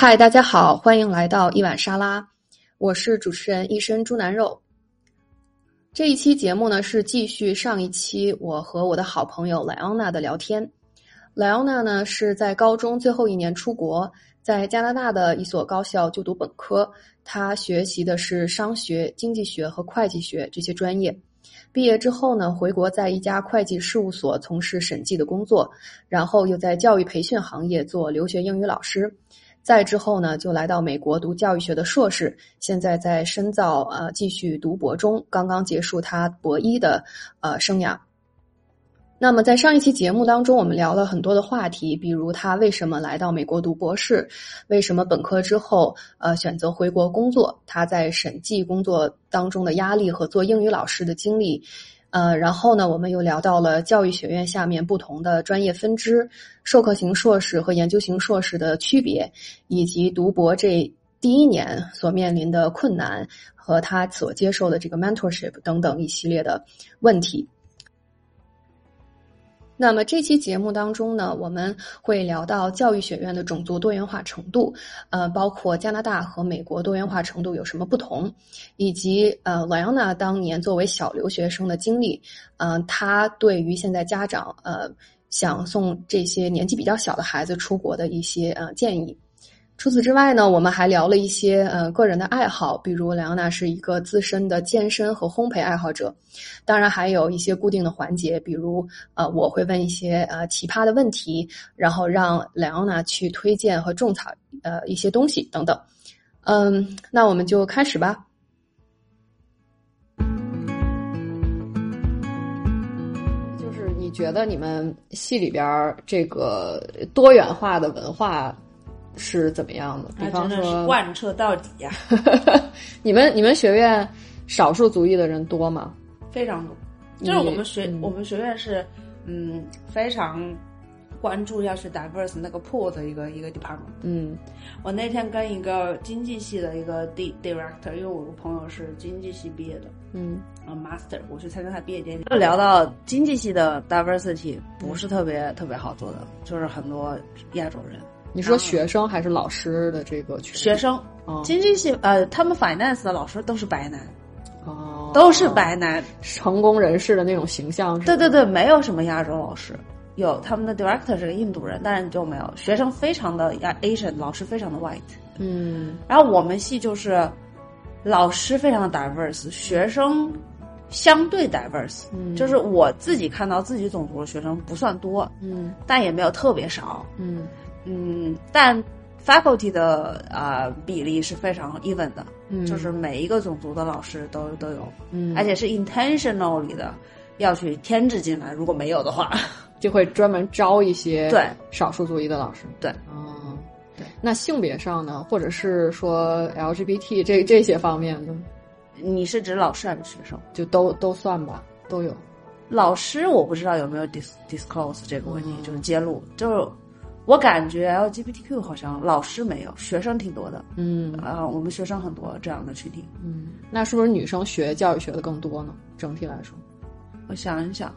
嗨，大家好，欢迎来到一碗沙拉，我是主持人一身猪腩肉。这一期节目呢是继续上一期我和我的好朋友莱昂娜的聊天。莱昂娜呢是在高中最后一年出国，在加拿大的一所高校就读本科，她学习的是商学、经济学和会计学这些专业。毕业之后呢，回国在一家会计事务所从事审计的工作，然后又在教育培训行业做留学英语老师。再之后呢，就来到美国读教育学的硕士，现在在深造呃继续读博中，刚刚结束他博一的呃生涯。那么在上一期节目当中，我们聊了很多的话题，比如他为什么来到美国读博士，为什么本科之后呃选择回国工作，他在审计工作当中的压力和做英语老师的经历。呃，然后呢，我们又聊到了教育学院下面不同的专业分支，授课型硕士和研究型硕士的区别，以及读博这第一年所面临的困难和他所接受的这个 mentorship 等等一系列的问题。那么这期节目当中呢，我们会聊到教育学院的种族多元化程度，呃，包括加拿大和美国多元化程度有什么不同，以及呃，莱昂娜当年作为小留学生的经历，嗯，他对于现在家长呃想送这些年纪比较小的孩子出国的一些呃建议。除此之外呢，我们还聊了一些呃个人的爱好，比如莱昂娜是一个资深的健身和烘焙爱好者，当然还有一些固定的环节，比如呃我会问一些呃奇葩的问题，然后让莱昂娜去推荐和种草呃一些东西等等。嗯，那我们就开始吧。就是你觉得你们系里边这个多元化的文化？是怎么样的？比方说贯彻到底呀！你们你们学院少数族裔的人多吗？非常多，就是我们学我们学院是嗯非常关注要去 diverse 那个 pool 的一个一个 department。嗯，我那天跟一个经济系的一个 d director，因为我个朋友是经济系毕业的，嗯，啊 master，我去参加他毕业典礼，就聊到经济系的 diversity 不是特别特别好做的，就是很多亚洲人。你说学生还是老师的这个群？学生，经济系呃，他们 finance 的老师都是白男，哦，都是白男，成功人士的那种形象。对对对，没有什么亚洲老师，有他们的 director 是个印度人，但是就没有。学生非常的亚 Asian，老师非常的 white。嗯，然后我们系就是老师非常的 diverse，学生相对 diverse，就是我自己看到自己种族的学生不算多，嗯，但也没有特别少，嗯。嗯，但 faculty 的啊比例是非常 even 的，嗯，就是每一个种族的老师都都有，嗯，而且是 intentionally 的要去添置进来，如果没有的话，就会专门招一些对少数族裔的老师，对，哦，对，那性别上呢，或者是说 LGBT 这这些方面呢？你是指老师还是学生？就都都算吧，都有。老师我不知道有没有 dis disclose 这个问题，就是揭露，就是。我感觉 LGBTQ 好像老师没有，学生挺多的。嗯啊，我们学生很多这样的群体。嗯，那是不是女生学教育学的更多呢？整体来说，我想一想，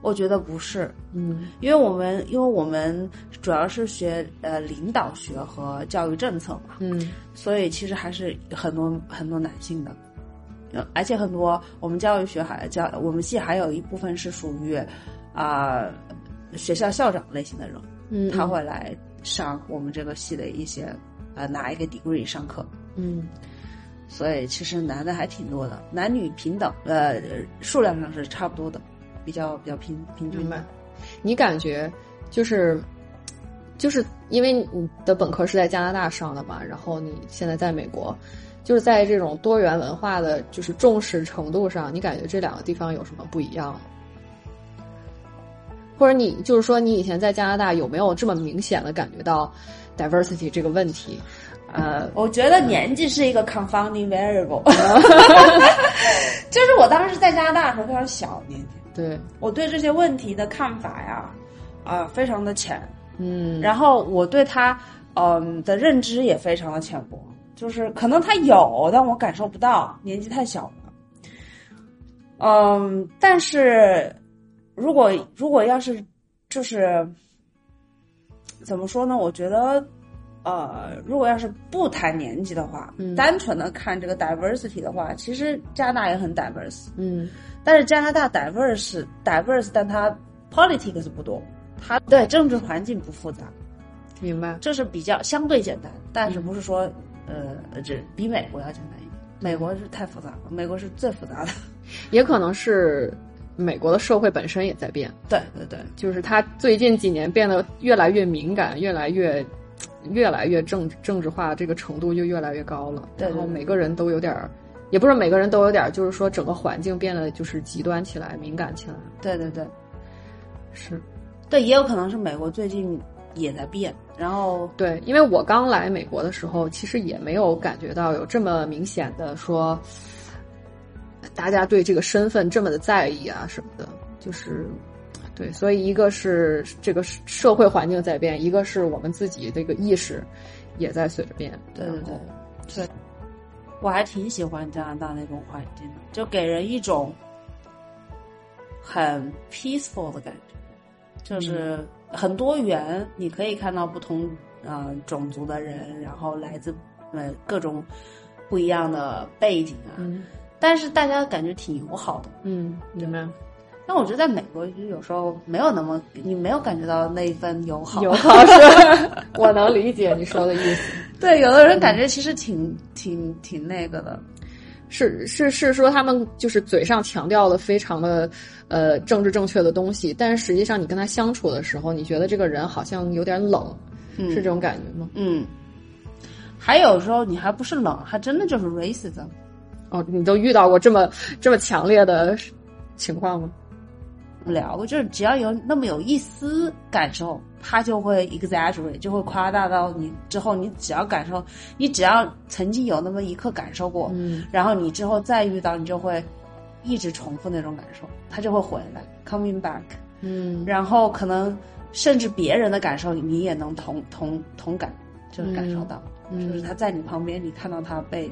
我觉得不是。嗯，因为我们因为我们主要是学呃领导学和教育政策嘛。嗯，所以其实还是很多很多男性的，而且很多我们教育学还教我们系还有一部分是属于啊学校校长类型的人。嗯，他会来上我们这个系的一些，呃，拿一个 degree 上课。嗯，所以其实男的还挺多的，男女平等，呃，数量上是差不多的，比较比较平平均吧。你感觉就是，就是因为你的本科是在加拿大上的嘛，然后你现在在美国，就是在这种多元文化的就是重视程度上，你感觉这两个地方有什么不一样？或者你就是说，你以前在加拿大有没有这么明显的感觉到 diversity 这个问题？呃，我觉得年纪是一个 confounding variable，就是我当时在加拿大的时候非常小年纪，对。我对这些问题的看法呀，啊，非常的浅，嗯，然后我对他嗯的认知也非常的浅薄，就是可能他有，但我感受不到，年纪太小了，嗯，但是。如果如果要是，就是怎么说呢？我觉得呃，如果要是不谈年纪的话，嗯。单纯的看这个 diversity 的话，其实加拿大也很 diverse，嗯。但是加拿大 diverse diverse，但它 politics 不多，它对政治环境不复杂，明白。这是比较相对简单，但是不是说、呃这比美国要简单一点，美国是太复杂了，美国是最复杂的，也可能是美国的社会本身也在变，对对对，就是它最近几年变得越来越敏感，越来越 越来越政政治化，这个程度就越来越高了。对然后每个人都有点儿，也不是每个人都有点儿，就是说整个环境变得就是极端起来，敏感起来。对对对。是。对，也有可能是美国最近也在变，然后对，因为我刚来美国的时候，其实也没有感觉到有这么明显的说，大家对这个身份这么的在意啊什么的，就是。对，所以一个是这个社会环境在变，一个是我们自己这个意识也在随着变。对对对，对，我还挺喜欢加拿大那种环境的，就给人一种很 peaceful 的感觉，就是很多元，你可以看到不同呃种族的人，然后来自呃各种不一样的背景啊，嗯但是大家感觉挺友好的。嗯，明白。但我觉得在美国就有时候没有那么，你没有感觉到那一份友好。友好是，我能理解你说的意思。对，有的人感觉其实挺挺挺那个的。是是是说他们就是嘴上强调的非常的呃政治正确的东西，但是实际上你跟他相处的时候，你觉得这个人好像有点冷，嗯是这种感觉吗？嗯，还有时候你还不是冷，还真的就是 racism。哦，你都遇到过这么这么强烈的情况吗？聊过，就是只要有那么有一丝感受，他就会 exaggerate，就会夸大到你之后，你只要感受，你只要曾经有那么一刻感受过，嗯。然后你之后再遇到，你就会一直重复那种感受，他就会回来。Coming back，嗯。然后可能甚至别人的感受你也能同同同感，就是感受到，嗯。就是他在你旁边，你看到他被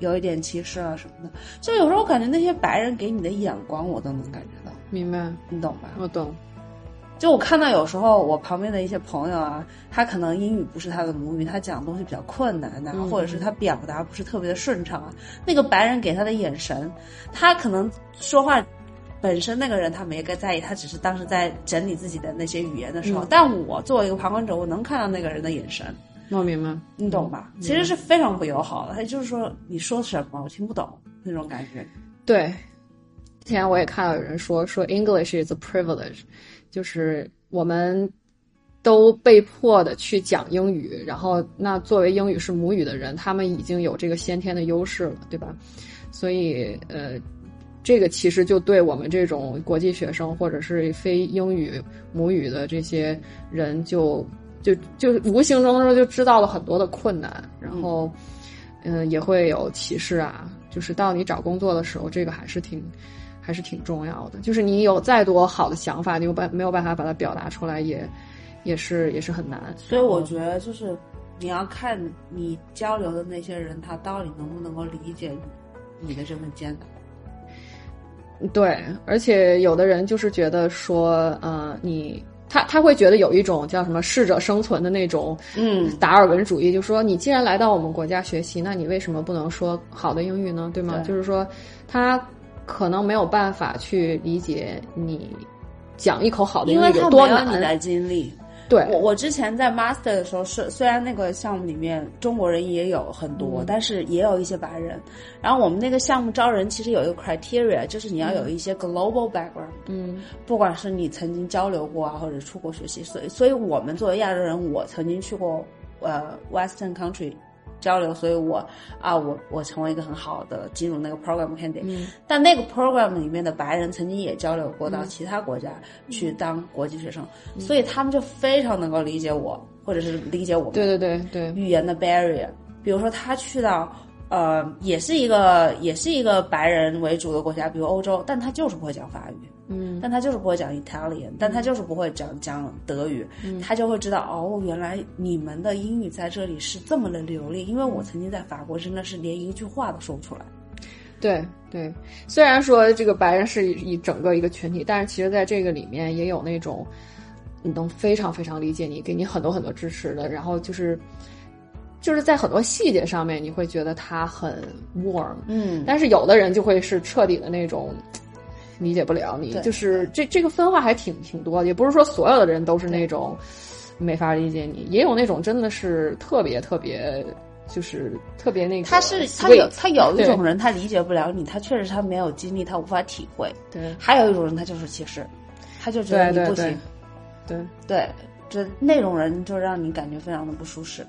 有一点歧视啊什么的，就有时候我感觉那些白人给你的眼光，我都能感觉到，明白，你懂吧？我懂。就我看到有时候我旁边的一些朋友啊，他可能英语不是他的母语，他讲的东西比较困难呐、嗯或者是他表达不是特别的顺畅啊。那个白人给他的眼神，他可能说话本身那个人他没个在意，他只是当时在整理自己的那些语言的时候。嗯但我作为一个旁观者，我能看到那个人的眼神，我明白，你懂吧？其实是非常不友好的，他就是说你说什么我听不懂那种感觉。对。之前我也看到有人说说 English is a privilege，就是我们都被迫的去讲英语，然后那作为英语是母语的人，他们已经有这个先天的优势了，对吧？所以呃，这个其实就对我们这种国际学生或者是非英语母语的这些人就，就就无形中就知道了很多的困难，然后嗯、呃也会有歧视啊，就是到你找工作的时候，这个还是挺。还是挺重要的，就是你有再多好的想法，你有办没有办法把它表达出来，也也是也是很难。所以我觉得就是你要看你交流的那些人，他到底能不能够理解你你的这份艰难。对，而且有的人就是觉得说，呃，你他他会觉得有一种叫什么适者生存的那种，嗯，达尔文主义，就说你既然来到我们国家学习，那你为什么不能说好的英语呢？对吗？对就是说他可能没有办法去理解你讲一口好的英语有多他没有你难。的经历。对，我我之前在 master 的时候是，虽然那个项目里面中国人也有很多，嗯但是也有一些白人。然后我们那个项目招人其实有一个 criteria，就是你要有一些 global background，嗯不管是你曾经交流过啊，或者出国学习。所以，所以我们作为亚洲人，我曾经去过呃 Western country 交流，所以我啊，我我成为一个很好的进入那个 program candidate。嗯。但那个 program 里面的白人曾经也交流过到其他国家去当国际学生，所以他们就非常能够理解我，或者是理解我们对对对对，语言的 barrier。比如说他去到呃，也是一个也是一个白人为主的国家，比如欧洲，但他就是不会讲法语，嗯。但他就是不会讲 Italian，但他就是不会讲讲德语，他就会知道哦，原来你们的英语在这里是这么的流利，因为我曾经在法国真的是连一句话都说不出来。对对，虽然说这个白人是一整个一个群体，但是其实在这个里面也有那种，能非常非常理解你，给你很多很多支持的，然后就是就是在很多细节上面，你会觉得他很 warm，嗯，但是有的人就会是彻底的那种理解不了你，对就是这这个分化还挺挺多的，也不是说所有的人都是那种没法理解你，也有那种真的是特别特别就是特别那个他是他有他有一种人他理解不了你，他确实他没有经历，他无法体会；对还有一种人他就是歧视，他就觉得你不行，对。对，这那种人就让你感觉非常的不舒适。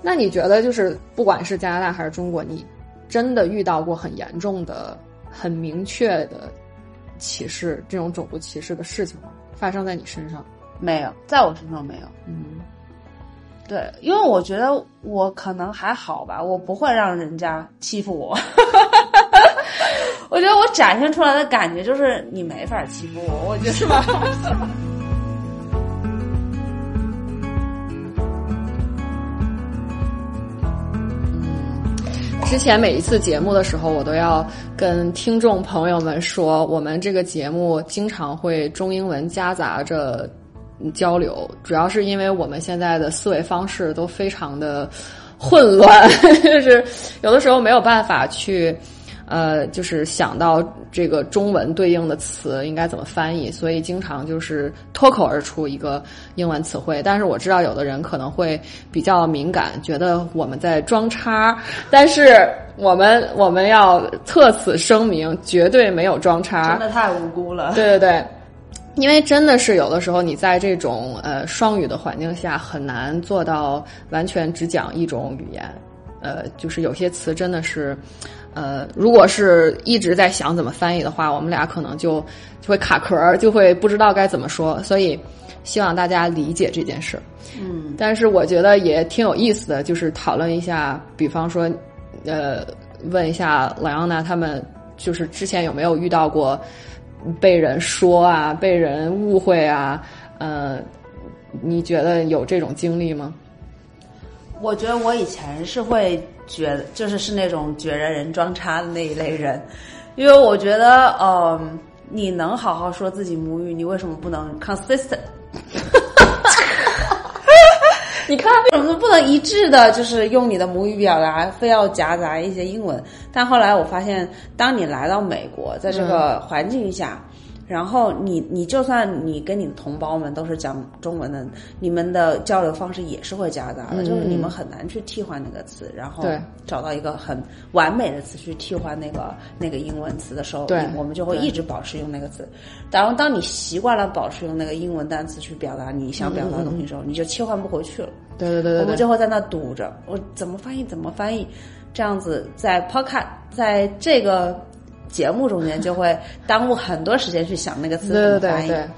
那你觉得就是不管是加拿大还是中国，你真的遇到过很严重的、很明确的歧视这种种族歧视的事情吗？发生在你身上？没有，在我身上没有。嗯，对，因为我觉得我可能还好吧，我不会让人家欺负我。我觉得我展现出来的感觉就是你没法欺负我，我觉得是吧？之前每一次节目的时候，我都要跟听众朋友们说，我们这个节目经常会中英文夹杂着交流，主要是因为我们现在的思维方式都非常的混乱，就是有的时候没有办法去。呃，就是想到这个中文对应的词应该怎么翻译，所以经常就是脱口而出一个英文词汇。但是我知道有的人可能会比较敏感，觉得我们在装叉，但是我们我们要特此声明，绝对没有装叉，真的太无辜了。对对对，因为真的是有的时候你在这种呃双语的环境下很难做到完全只讲一种语言，呃，就是有些词真的是。呃，如果是一直在想怎么翻译的话，我们俩可能就就会卡壳，就会不知道该怎么说。所以，希望大家理解这件事。嗯，但是我觉得也挺有意思的，就是讨论一下，比方说，呃，问一下莱昂娜他们，就是之前有没有遇到过被人说啊、被人误会啊？呃，你觉得有这种经历吗？我觉得我以前是会觉得，就是是那种觉着人装叉的那一类人，因为我觉得，呃，你能好好说自己母语，你为什么不能 consistent？你看，为什么不能一致的，就是用你的母语表达，非要夹杂一些英文？但后来我发现，当你来到美国，在这个环境下。然后你你就算你跟你的同胞们都是讲中文的，你们的交流方式也是会夹杂的，嗯就是你们很难去替换那个词，然后对找到一个很完美的词去替换那个那个英文词的时候，对我们就会一直保持用那个词。然后当你习惯了保持用那个英文单词去表达你想表达的东西的时候，你就切换不回去了。对对对对对，我们就会在那堵着，我怎么翻译怎么翻译，这样子在 Podcast 在这个节目中间就会耽误很多时间去想那个词对怎么翻译。对对对，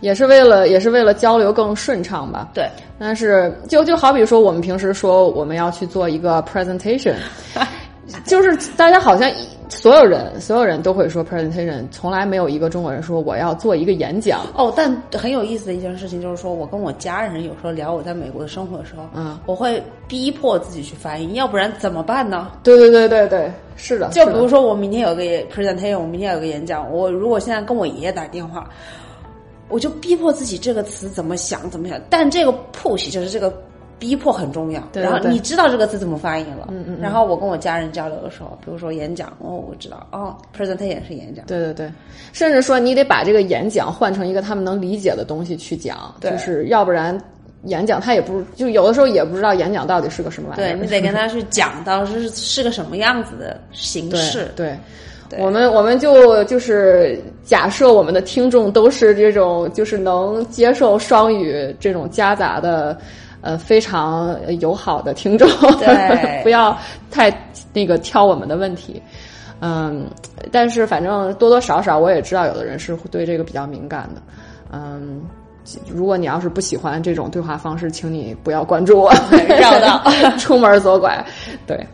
也是为了也是为了交流更顺畅吧。对但是就就好比说，我们平时说我们要去做一个 presentation，就是大家好像所有人所有人都会说 presentation，从来没有一个中国人说我要做一个演讲。哦，但很有意思的一件事情就是说，我跟我家人有时候聊我在美国的生活的时候，嗯，我会逼迫自己去翻译，要不然怎么办呢？对对对对对，是的。就比如说，我明天有个 presentation，我明天有个演讲，我如果现在跟我爷爷打电话，我就逼迫自己这个词怎么想怎么想，但这个 push 就是这个逼迫很重要。对对然后你知道这个词怎么发音了，嗯嗯嗯然后我跟我家人交流的时候，比如说演讲，哦，我知道，哦，presentation 是演讲，对对对，甚至说你得把这个演讲换成一个他们能理解的东西去讲，对就是要不然演讲他也不就有的时候也不知道演讲到底是个什么玩意儿。对你得跟他去讲到是是个什么样子的形对式。对。对我们我们就就是假设我们的听众都是这种就是能接受双语这种夹杂的，呃非常友好的听众，对 不要太那个挑我们的问题。嗯，但是反正多多少少我也知道有的人是对这个比较敏感的。嗯，如果你要是不喜欢这种对话方式，请你不要关注我，绕道 出门左拐。对，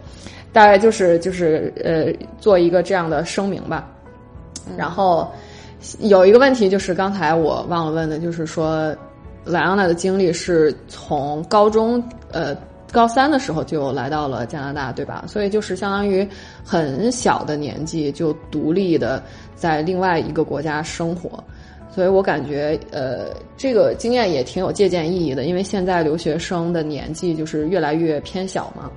大概就是就是呃，做一个这样的声明吧。然后有一个问题就是刚才我忘了问的，就是说莱昂娜的经历是从高中呃高三的时候就来到了加拿大，对吧？所以就是相当于很小的年纪就独立的在另外一个国家生活。所以我感觉呃这个经验也挺有借鉴意义的，因为现在留学生的年纪就是越来越偏小嘛。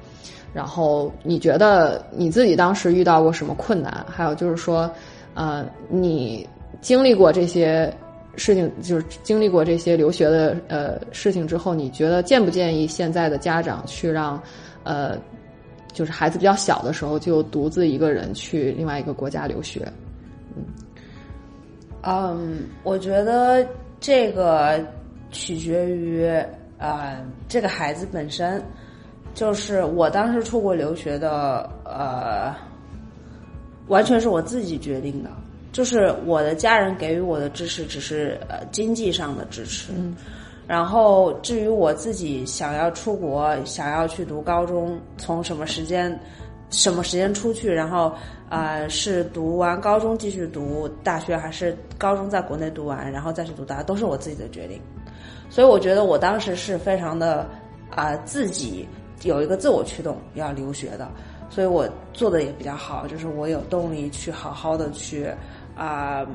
然后你觉得你自己当时遇到过什么困难？还有就是说，呃，你经历过这些事情，就是经历过这些留学的呃事情之后，你觉得建不建议现在的家长去让呃，就是孩子比较小的时候就独自一个人去另外一个国家留学？嗯，嗯我觉得这个取决于呃这个孩子本身。就是我当时出国留学的，呃，完全是我自己决定的。就是我的家人给予我的支持，只是呃经济上的支持。嗯。然后至于我自己想要出国，想要去读高中，从什么时间，什么时间出去，然后啊是读完高中继续读大学，还是高中在国内读完，然后再去读大学，都是我自己的决定。所以我觉得我当时是非常的啊自己。有一个自我驱动要留学的，所以我做的也比较好，就是我有动力去好好的去啊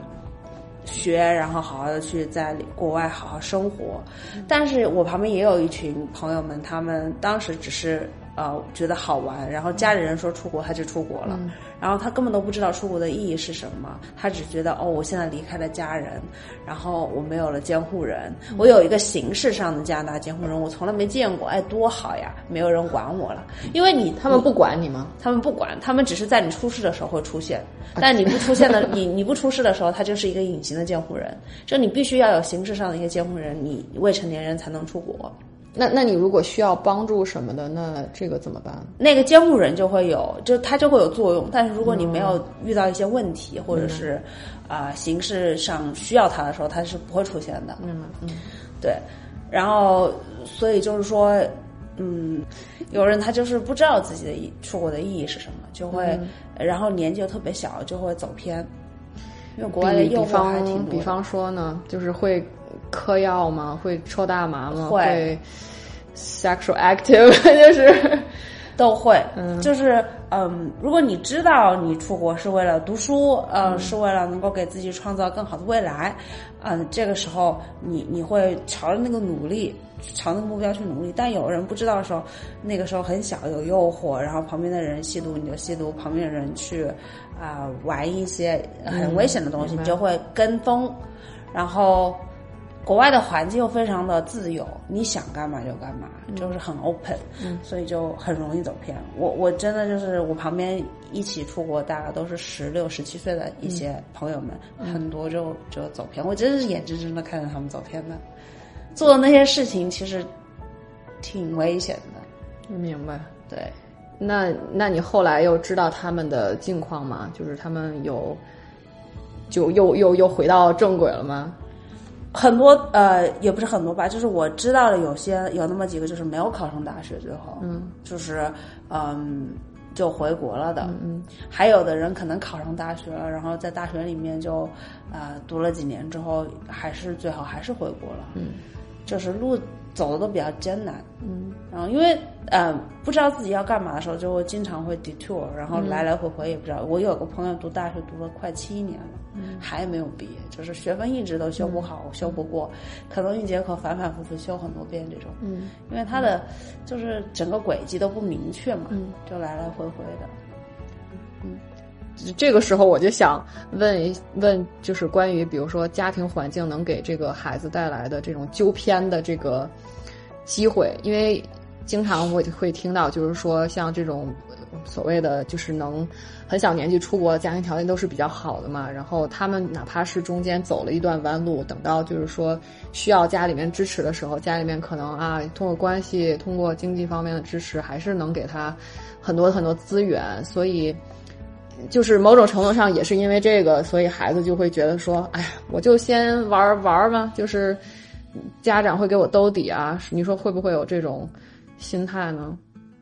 学，然后好好的去在国外好好生活。但是我旁边也有一群朋友们，他们当时只是呃觉得好玩，然后家里人说出国，他就出国了。然后他根本都不知道出国的意义是什么，他只觉得哦，我现在离开了家人，然后我没有了监护人，我有一个形式上的加拿大监护人，我从来没见过，哎，多好呀，没有人管我了，因为你他们不管你吗？他们不管，他们只是在你出事的时候会出现，但你不出现的，你你不出事的时候，他就是一个隐形的监护人，就你必须要有形式上的一个监护人，你未成年人才能出国。那那你如果需要帮助什么的，那这个怎么办？那个监护人就会有，就他就会有作用。但是如果你没有遇到一些问题，或者是啊形式上需要他的时候，他是不会出现的。嗯嗯，对。然后，所以就是说，嗯，有人他就是不知道自己的出国的意义是什么，就会，然后年纪又特别小，就会走偏。因为国外的诱惑还挺多。比方说呢，就是会。嗑药吗？会抽大麻吗？会，sexual active 就是 都会，就是嗯，如果你知道你出国是为了读书，呃，是为了能够给自己创造更好的未来，嗯，这个时候你你会朝着那个努力，朝那个目标去努力。但有人不知道的时候，那个时候很小有诱惑，然后旁边的人吸毒你就吸毒，旁边的人去啊玩一些很危险的东西，你就会跟风，然后。国外的环境又非常的自由，你想干嘛就干嘛，就是很 open，所以就很容易走偏。我我真的就是我旁边一起出国，大家都是十六、十七岁的一些朋友们，很多就就走偏。我真是眼睁睁的看着他们走偏的，做的那些事情其实挺危险的。明白？对。那那你后来又知道他们的境况吗？就是他们有就又又又回到正轨了吗？很多呃，也不是很多吧，就是我知道的有些有那么几个，就是没有考上大学，最后，嗯，就是嗯，就回国了的，嗯，还有的人可能考上大学了，然后在大学里面就呃读了几年之后，还是最后还是回国了，嗯，就是路走的都比较艰难，嗯，然后因为呃不知道自己要干嘛的时候，就会经常会 detour，然后来来回回也不知道。我有个朋友读大学读了快七年了。还没有毕业，就是学分一直都修不好，修不过，可能一节课反反复复修很多遍这种。嗯，因为他的就是整个轨迹都不明确嘛，嗯，就来来回回的。这个时候我就想问一问，就是关于比如说家庭环境能给这个孩子带来的这种纠偏的这个机会，因为经常我会听到，就是说像这种。所谓的就是能很小年纪出国，家庭条件都是比较好的嘛。然后他们哪怕是中间走了一段弯路，等到就是说需要家里面支持的时候，家里面可能啊通过关系、通过经济方面的支持，还是能给他很多很多资源。所以就是某种程度上也是因为这个，所以孩子就会觉得说：“哎呀，我就先玩玩嘛。”就是家长会给我兜底啊。你说会不会有这种心态呢？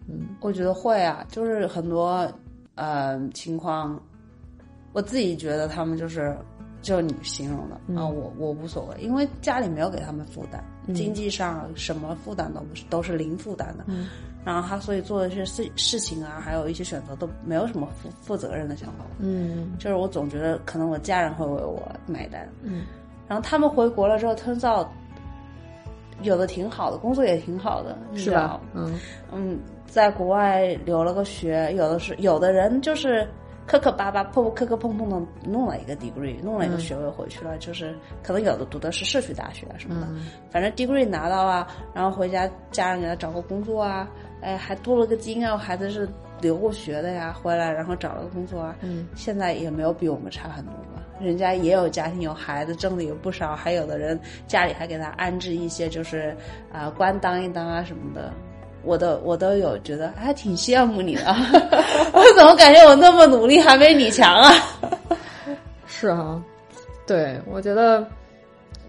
嗯，我觉得会啊，就是很多呃情况，我自己觉得他们就是就你形容的啊，我我无所谓，因为家里没有给他们负担，经济上什么负担都不是，都是零负担的。嗯，然后他所以做的一些事事情啊，还有一些选择都没有什么负负责任的想法。嗯，就是我总觉得可能我家人会为我买单。嗯，然后他们回国了之后，turns out 有的挺好的，工作也挺好的，是吧？嗯嗯，在国外留了个学，有的是有的人就是磕磕巴巴、破破磕磕碰碰的弄了一个 degree，弄了一个学位回去了，就是可能有的读的是社区大学啊什么的，嗯反正 degree 拿到了，然后回家家人给他找个工作啊，哎，还镀了个金啊，孩子是留过学的呀，回来然后找了个工作啊，嗯，现在也没有比我们差很多吧。人家也有家庭有孩子，挣的也不少，还有的人家里还给他安置一些就是啊、官当一当啊什么的。我都我都有觉得还挺羡慕你的，我怎么感觉我那么努力还没你强啊？是哈，对，我觉得，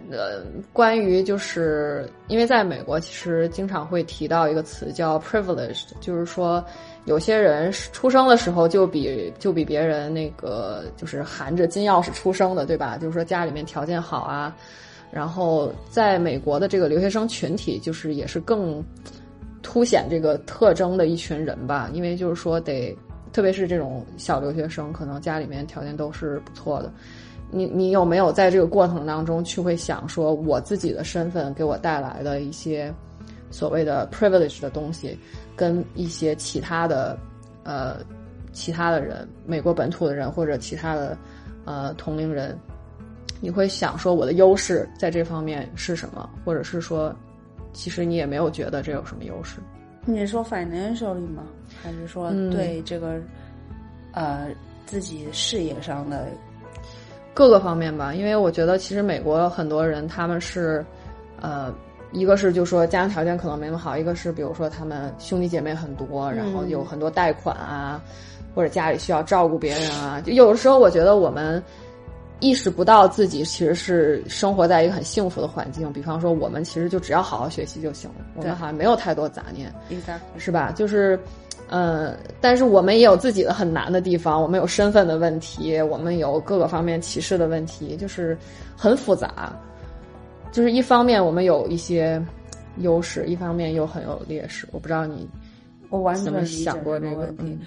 呃，关于就是因为在美国，其实经常会提到一个词叫 privileged，就是说有些人出生的时候就比就比别人那个就是含着金钥匙出生的，对吧？就是说家里面条件好啊，然后在美国的这个留学生群体，就是也是更凸显这个特征的一群人吧，因为就是说得。特别是这种小留学生，可能家里面条件都是不错的。你你有没有在这个过程当中去会想说，我自己的身份给我带来的一些所谓的 privilege 的东西，跟一些其他的呃其他的人，美国本土的人或者其他的呃同龄人，你会想说我的优势在这方面是什么，或者是说，其实你也没有觉得这有什么优势。你是说 financially 吗？还是说嗯对这个、呃自己事业上的？各个方面吧，因为我觉得其实美国很多人他们是，呃，一个是就说家庭条件可能没那么好，一个是比如说他们兄弟姐妹很多，然后有很多贷款啊，或者家里需要照顾别人啊，就有的时候我觉得我们意识不到自己其实是生活在一个很幸福的环境，比方说我们其实就只要好好学习就行了，我们好像没有太多杂念。是吧？就是，呃，但是我们也有自己的很难的地方，我们有身份的问题，我们有各个方面歧视的问题，就是很复杂。就是一方面我们有一些优势，一方面又很有劣势。我不知道你我完全想过这个这个问？题。嗯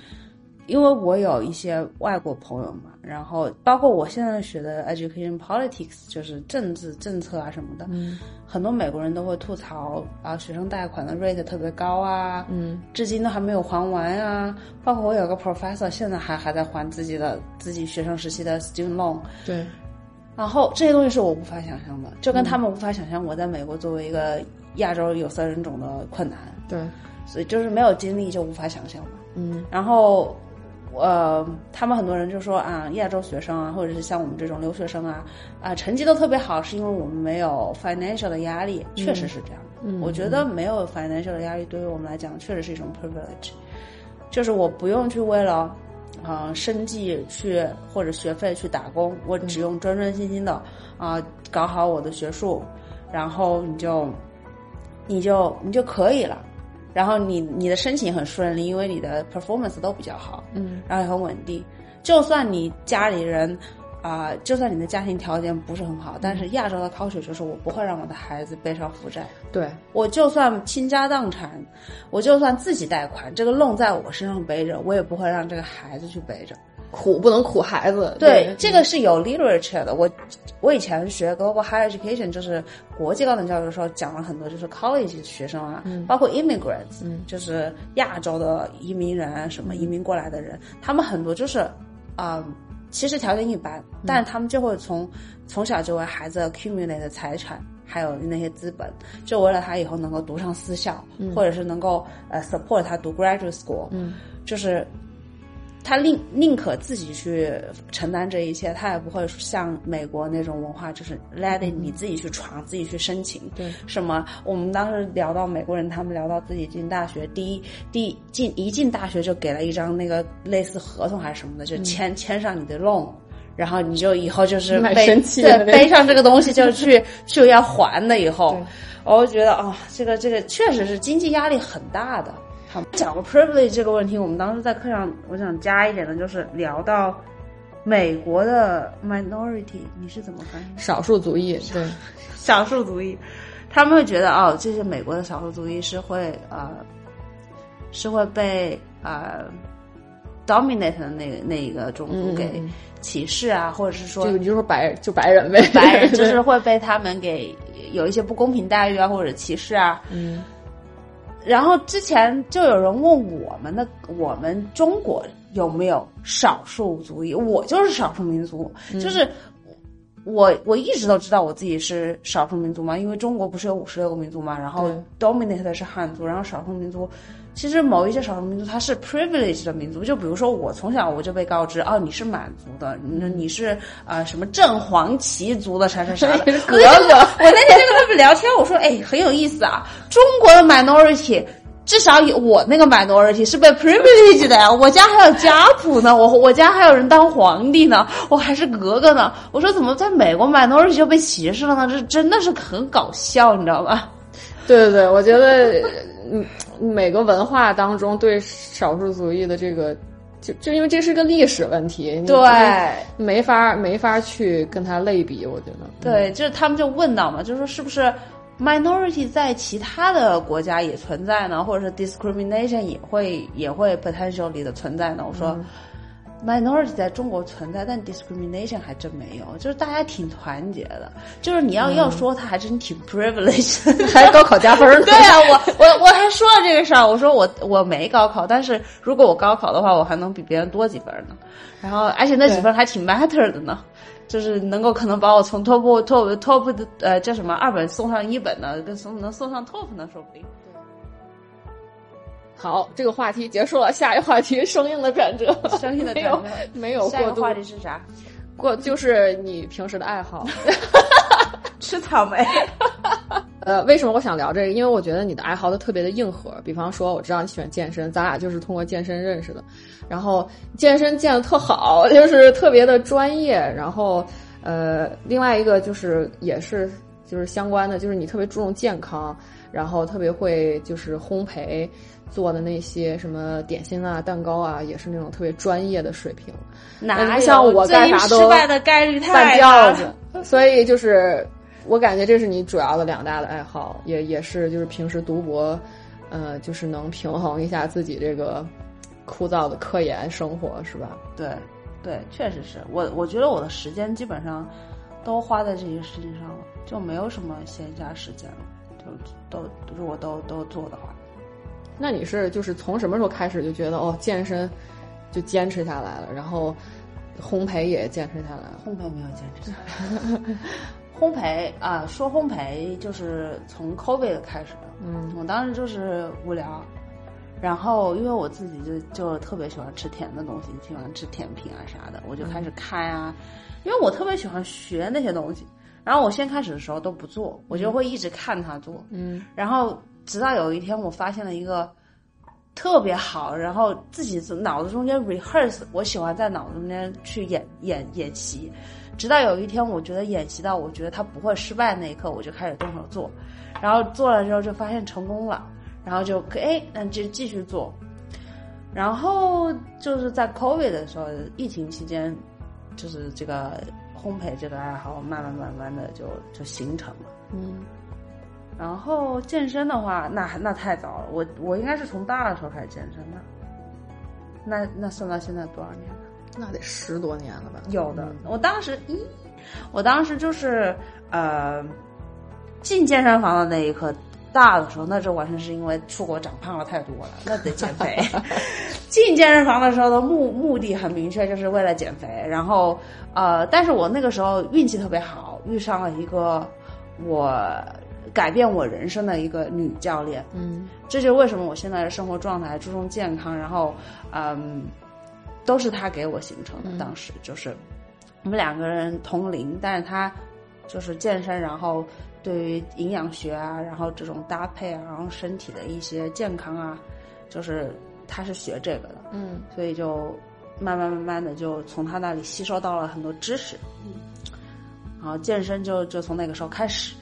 因为我有一些外国朋友嘛，然后包括我现在学的 education politics，就是政治政策啊什么的，嗯。很多美国人都会吐槽啊，学生贷款的 rate 特别高啊，嗯。至今都还没有还完啊。包括我有个 professor，现在还还在还自己的自己学生时期的 student loan，对，然后这些东西是我无法想象的，就跟他们无法想象我在美国作为一个亚洲有色人种的困难，对，所以就是没有经历就无法想象嘛。嗯。然后，呃，他们很多人就说啊，亚洲学生啊，或者是像我们这种留学生啊，啊，成绩都特别好，是因为我们没有 financial 的压力，确实是这样。嗯我觉得没有 financial 的压力，对于我们来讲，确实是一种 privilege，就是我不用去为了。啊、生计去或者学费去打工，我只用专专心心的啊、搞好我的学术，然后你就你就你就可以了。然后你你的申请很顺利，因为你的 performance 都比较好，嗯然后也很稳定。就算你家里人啊、就算你的家庭条件不是很好，但是亚洲的 culture 就是我不会让我的孩子背上负债。对，我就算倾家荡产，我就算自己贷款，这个 loan 在我身上背着，我也不会让这个孩子去背着。苦不能苦孩子。对，这个是有 literature 的。我我以前学 global higher education，就是国际高等教育的时候，讲了很多，就是 college 学生啊，包括 immigrants，、就是亚洲的移民人啊，什么移民过来的人，他们很多就是啊、其实条件一般，但是他们就会从从小就为孩子 accumulate 的财产。还有那些资本，就为了他以后能够读上私校，或者是能够呃 support 他读 graduate school，嗯。就是他宁宁可自己去承担这一切，他也不会像美国那种文化，就是 let it 你自己去闯，自己去申请。对，什么？我们当时聊到美国人，他们聊到自己进大学，第一第一进一进大学就给了一张那个类似合同还是什么的，就签、签上你的 loan。然后你就以后就是背对的背上这个东西就去 就要还的以后，我就觉得啊、这个这个确实是经济压力很大的。好，讲个 privilege 这个问题，我们当时在课上，我想加一点的就是聊到美国的 minority，你是怎么翻译？少数族裔，对，少数族裔，他们会觉得哦，这些美国的少数族裔是会呃是会被呃 dominate 的那个那个种族给歧视啊，或者是说就你就说白就白人呗，白人 就是会被他们给有一些不公平待遇啊，或者歧视啊。嗯。然后之前就有人问我们的，我们中国有没有少数族裔？我就是少数民族，就是我我一直都知道我自己是少数民族嘛，因为中国不是有五十六个民族嘛，然后 dominate 的是汉族，然后少数民族。其实某一些少数民族它是 privileged 的民族，就比如说我从小我就被告知，哦，你是满族的，你你是啊什么正黄旗族的啥啥啥的。格格，我那天就跟他们聊天，我说，哎，很有意思啊，中国的 minority 至少有我那个 minority 是被 privilege 的呀，我家还有家谱呢，我我家还有人当皇帝呢，我还是格格呢。我说怎么在美国 minority 就被歧视了呢？这真的是很搞笑，你知道吧？对对对，我觉得嗯。每个文化当中对少数族裔的这个，就就因为这是个历史问题，对，没法没法去跟他类比，我觉得。对，就是他们就问到嘛，就是说是不是 minority 在其他的国家也存在呢，或者是 discrimination 也会也会 potentially 的存在呢？我说。Minority 在中国存在，但 discrimination 还真没有，就是大家挺团结的。就是你要要说他还真挺 privileged，还高考加分儿。对啊，我我我还说了这个事儿，我说我我没高考，但是如果我高考的话，我还能比别人多几分呢。然后而且那几分还挺 matter 的呢，就是能够可能把我从 top top top 的呃叫什么二本送上一本呢，跟送能送上 top 呢，说不定。好，这个话题结束了。下一话题，生硬的转折。生硬的转折，没有下一个话题是啥？过就是你平时的爱好，吃草莓。呃，为什么我想聊这个？因为我觉得你的爱好都特别的硬核。比方说，我知道你喜欢健身，咱俩就是通过健身认识的。然后健身健的特好，就是特别的专业。然后呃，另外一个就是也是就是相关的，就是你特别注重健康，然后特别会就是烘焙。做的那些什么点心啊、蛋糕啊，也是那种特别专业的水平。哪像我干啥都失败的概率太大了。所以就是我感觉这是你主要的两大的爱好，也也是就是平时读博，呃，就是能平衡一下自己这个枯燥的科研生活，是吧？对，对，确实是我我觉得我的时间基本上都花在这些事情上了，就没有什么闲暇时间了，就都如果都都做的话。那你是就是从什么时候开始就觉得哦健身就坚持下来了，然后烘焙也坚持下来了？烘焙没有坚持下来。烘焙啊，说烘焙就是从 COVID 开始的。嗯，我当时就是无聊，然后因为我自己就就特别喜欢吃甜的东西，喜欢吃甜品啊啥的，我就开始看啊，因为我特别喜欢学那些东西。然后我先开始的时候都不做，我就会一直看他做。嗯，然后。直到有一天，我发现了一个特别好，然后自己脑子中间 rehearse，我喜欢在脑子中间去演演演习。直到有一天，我觉得演习到我觉得他不会失败那一刻，我就开始动手做。然后做了之后就发现成功了，然后就哎，那就继续做。然后就是在 COVID 的时候，疫情期间，就是这个烘焙这个爱好慢慢慢慢的就就形成了。嗯。然后健身的话，那那太早了。我我应该是从大二的时候开始健身的。那那算到现在多少年了？那得十多年了吧？有的，我当时一，我当时就是呃，进健身房的那一刻，大的时候，那就完全是因为出国长胖了太多了，那得减肥。进健身房的时候的目目的很明确，就是为了减肥。然后呃，但是我那个时候运气特别好，遇上了一个我。改变我人生的一个女教练，嗯，这就是为什么我现在的生活状态注重健康，然后，嗯，都是她给我形成的。当时就是我们两个人同龄，但是她就是健身，然后对于营养学啊，然后这种搭配啊，然后身体的一些健康啊，就是她是学这个的，嗯，所以就慢慢慢慢的就从她那里吸收到了很多知识，嗯，然后健身就就从那个时候开始。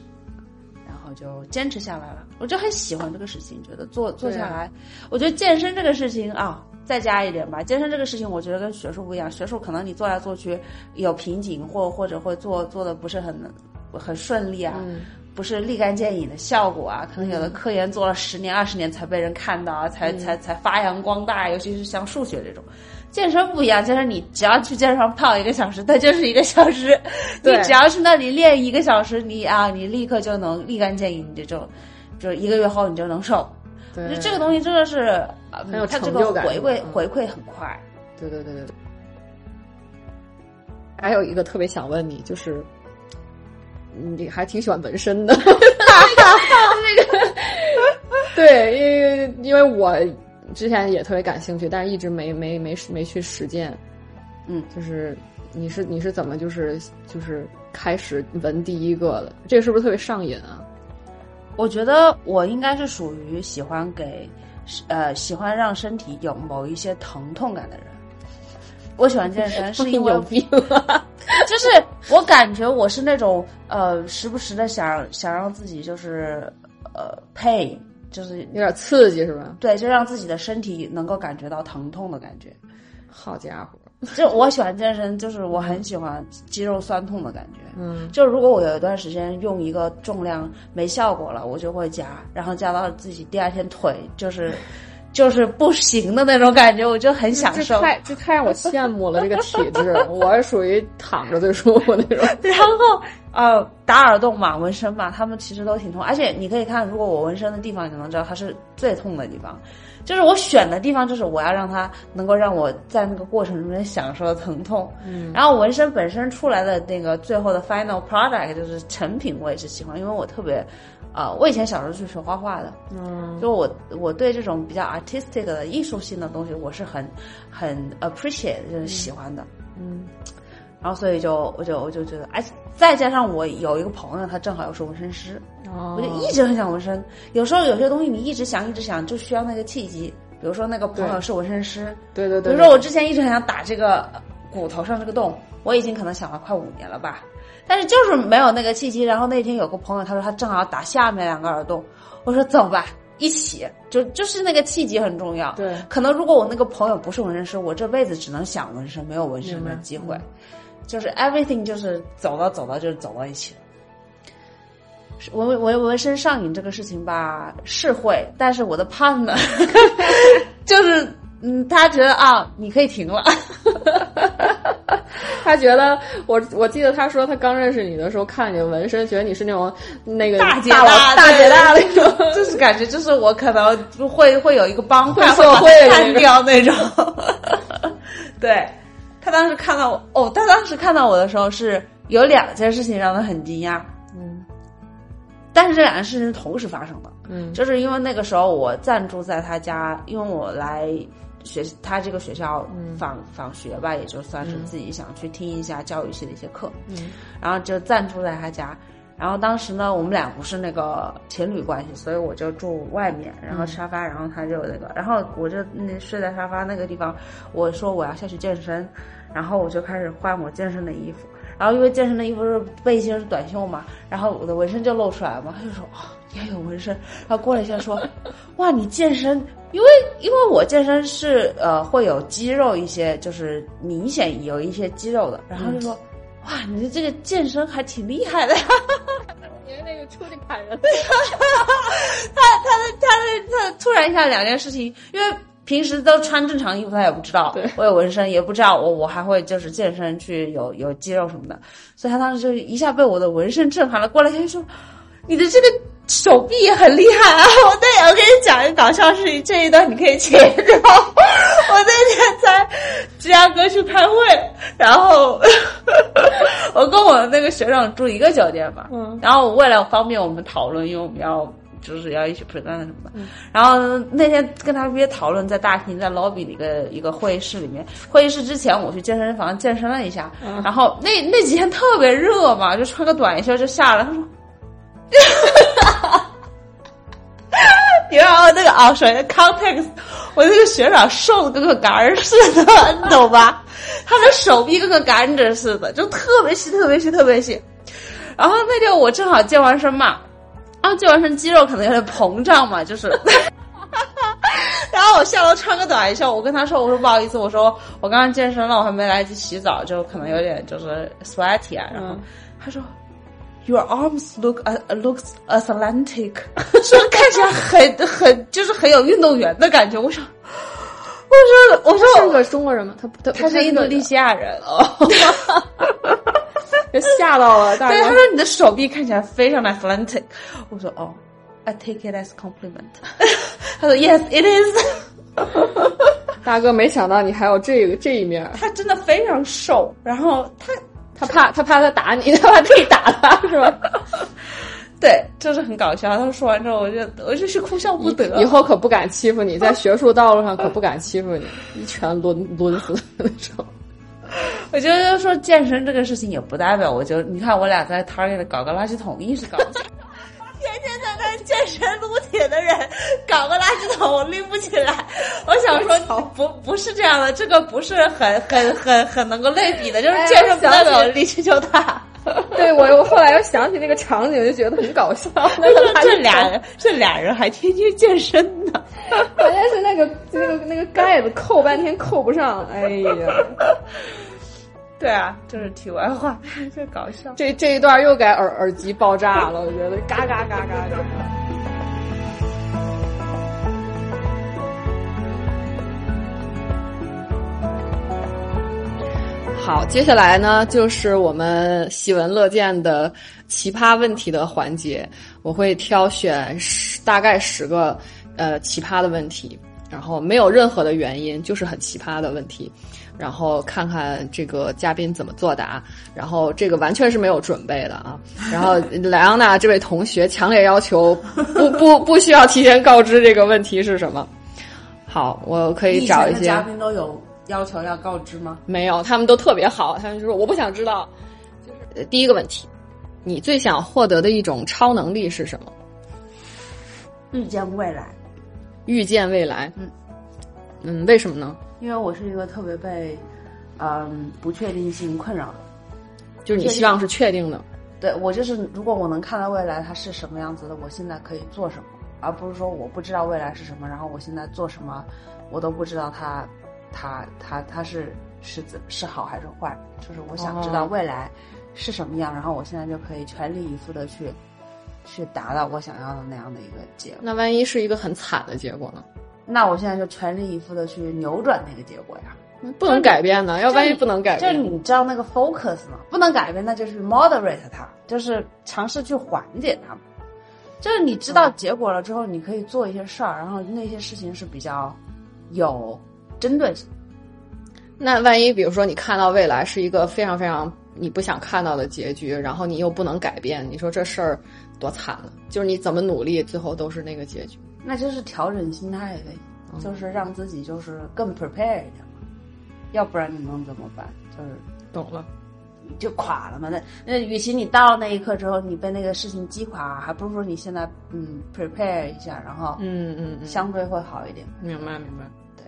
就坚持下来了，我就很喜欢这个事情，觉得做做下来，我觉得健身这个事情啊，再加一点吧。健身这个事情，我觉得跟学术不一样，学术可能你做来做去有瓶颈，或或者会做做的不是很很顺利啊，不是立竿见影的效果啊，可能有的科研做了十年、二十年才被人看到啊，才才才发扬光大。尤其是像数学这种，健身不一样，健身你只要去健身房泡一个小时，它就是一个小时。你只要去那里练一个小时，你啊，你立刻就能立竿见影，你就就一个月后你就能瘦。我对觉得这个东西真的是，呃很有它这成就感个回馈嗯回馈很快。对对对对对。还有一个特别想问你，就是你还挺喜欢纹身的，那个 对，因为因为我之前也特别感兴趣，但是一直没没没没去实践。嗯，就是你是你是怎么就是就是开始纹第一个的？这个是不是特别上瘾啊？我觉得我应该是属于喜欢给，呃，喜欢让身体有某一些疼痛感的人。我喜欢健身，是因为有病啊！就是我感觉我是那种呃，时不时的想想让自己就是呃 pain，就是有点刺激是吧？对，就让自己的身体能够感觉到疼痛的感觉。好家伙，就我喜欢健身，就是我很喜欢肌肉酸痛的感觉。嗯，就如果我有一段时间用一个重量没效果了，我就会加，然后加到自己第二天腿就是 就是不行的那种感觉，我就很享这受。太这太让我羡慕了，这个体质，我是属于躺着最舒服那种。然后呃，打耳洞嘛，纹身嘛，他们其实都挺痛，而且你可以看，如果我纹身的地方，你就能知道它是最痛的地方。就是我选的地方，就是我要让它能够让我在那个过程中间享受疼痛。嗯，然后纹身本身出来的那个最后的 final product 就是成品，我也是喜欢，因为我特别，呃，我以前小时候是学画画的，嗯，就我我对这种比较 artistic 的艺术性的东西，我是很很 appreciate 就是喜欢的。嗯，然后所以就我就我就觉得，而且再加上我有一个朋友，他正好又是纹身师，哦我就一直很想纹身。有时候有些东西你一直想一直想，就需要那个契机。比如说那个朋友是纹身师，对对对，比如说我之前一直很想打这个骨头上这个洞，我已经可能想了快五年了吧，但是就是没有那个契机。然后那天有个朋友他说他正好打下面两个耳洞，我说走吧，一起就就是那个契机很重要。对可能如果我那个朋友不是纹身师，我这辈子只能想纹身，没有纹身的机会。嗯就是 everything 就是走到走到就是走到一起了。是纹纹纹身上瘾这个事情吧是会，但是我的 partner 就是嗯，他觉得啊，你可以停了。他觉得我我记得他说他刚认识你的时候看你的纹身，觉得你是那种那个大姐大大姐大那种。就是感觉就是我可能会会有一个帮派会会把会的那它干个掉那种。对他当时看到我，哦，他当时看到我的时候是有两件事情让他很惊讶，嗯但是这两件事情是同时发生的。嗯就是因为那个时候我暂住在他家，因为我来学他这个学校嗯访、访学吧，也就算是自己想去听一下教育系的一些课，嗯然后就暂住在他家。然后当时呢，我们俩不是那个情侣关系，所以我就住外面，然后沙发，然后他就那个，然后我就那睡在沙发那个地方。我说我要下去健身，然后我就开始换我健身的衣服。然后因为健身的衣服是背心是短袖嘛，然后我的纹身就露出来了嘛，他就说啊、你还有纹身，他过了一下说，哇你健身，因为因为我健身是呃会有肌肉一些，就是明显有一些肌肉的，然后就说。哇，你的这个健身还挺厉害的。呀！你是那个出去砍人，他他他他突然一下两件事情，因为平时都穿正常衣服，他也不知道对。我有纹身，也不知道我我还会就是健身去有有肌肉什么的，所以他当时就一下被我的纹身震撼了，过来他就说：“你的这个手臂很厉害啊！”我对，我跟你讲一个搞笑事情，这一段你可以切掉。我那天在芝加哥去开会，然后 我跟我那个学长住一个酒店嘛，嗯然后为了方便我们讨论，因为我们要就是要一起 present 什么的，然后那天跟他约讨论，在大厅在 lobby 的一个一个会议室里面，会议室之前我去健身房健身了一下，然后那那几天特别热嘛，就穿个短袖就下来，他说。你知道那个啊，首先 context，我那个学长瘦的跟个杆儿似的，你懂吧？他的手臂跟个杆子似的，就特别细、特别细、特别细。然后那天我正好健完身嘛，然后健完身肌肉可能有点膨胀嘛，就是。然后我下楼穿个短袖，我跟他说：“我说不好意思，我说我刚刚健身了，我还没来得及洗澡，就可能有点就是 sweaty 啊。”然后嗯他说：“ Your arms look uh, looks athletic，说 看起来很很就是很有运动员的感觉。我说，我说我说是个中国人吗？他他他是印度尼西亚人哦，吓到了。对，他说你的手臂看起来非常的 athletic。我说哦，I take it as compliment。他说 Yes, it is。大哥，没想到你还有这个这一面。他真的非常瘦，然后他。他怕他怕他打你，他怕自己打他是吧？对，就是很搞笑。他说完之后，我就我就是哭笑不得。以后可不敢欺负你，在学术道路上可不敢欺负你，一拳抡抡死那种。我觉得说健身这个事情也不代表，我就你看我俩在 Target 搞个垃圾桶，一直搞。健身撸铁的人，搞个垃圾桶拎不起来。我想说，不不是这样的，这个不是很很很很能够类比的，就是健身不代表力气就大。对我，我后来又想起那个场景，就觉得很搞笑。这俩人，这俩人还天天健身呢。关键是那个那个那个盖子扣半天扣不上，哎呀。对啊，就是题外话，这搞笑。这这一段又该耳耳机爆炸了，我觉得嘎嘎嘎嘎嘎。好，接下来呢就是我们喜闻乐见的奇葩问题的环节，我会挑选十大概十个呃奇葩的问题，然后没有任何的原因，就是很奇葩的问题。然后看看这个嘉宾怎么作答，然后这个完全是没有准备的啊。然后莱昂纳这位同学强烈要求不 不不需要提前告知这个问题是什么。好，我可以找一些嘉宾都有要求要告知吗？没有，他们都特别好，他们就说我不想知道。就是第一个问题，你最想获得的一种超能力是什么？预见未来。预见未来。嗯嗯，为什么呢？因为我是一个特别被，嗯，不确定性困扰的，就是你希望是确定的。对我就是，如果我能看到未来它是什么样子的，我现在可以做什么，而不是说我不知道未来是什么，然后我现在做什么，我都不知道它，它，它，它是是怎是好还是坏。就是我想知道未来是什么样，然后我现在就可以全力以赴的去，去达到我想要的那样的一个结果。那万一是一个很惨的结果呢？那我现在就全力以赴的去扭转那个结果呀，不能改变呢？要万一不能改变，就是你知道那个 focus 吗？不能改变，那就是 moderate 它，就是尝试去缓解它。就是你知道结果了之后，你可以做一些事儿，然后那些事情是比较有针对性。那万一比如说你看到未来是一个非常非常你不想看到的结局，然后你又不能改变，你说这事儿多惨了？就是你怎么努力，最后都是那个结局。那就是调整心态呗，就是让自己就是更 prepare 一点嘛，要不然你能怎么办？就是懂了，就垮了嘛。那那与其你到了那一刻之后你被那个事情击垮，还不如说你现在嗯 prepare 一下，然后嗯嗯相对会好一点。明白明白。对，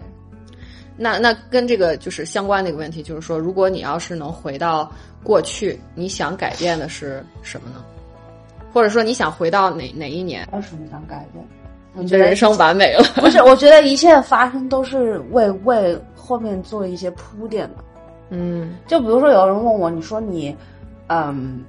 那那跟这个就是相关的一个问题，就是说，如果你要是能回到过去，你想改变的是什么呢？或者说你想回到哪哪一年？有什么想改变？你的人生完美了？不是，我觉得一切的发生都是为为后面做一些铺垫的。嗯，就比如说有人问我，你说你，嗯，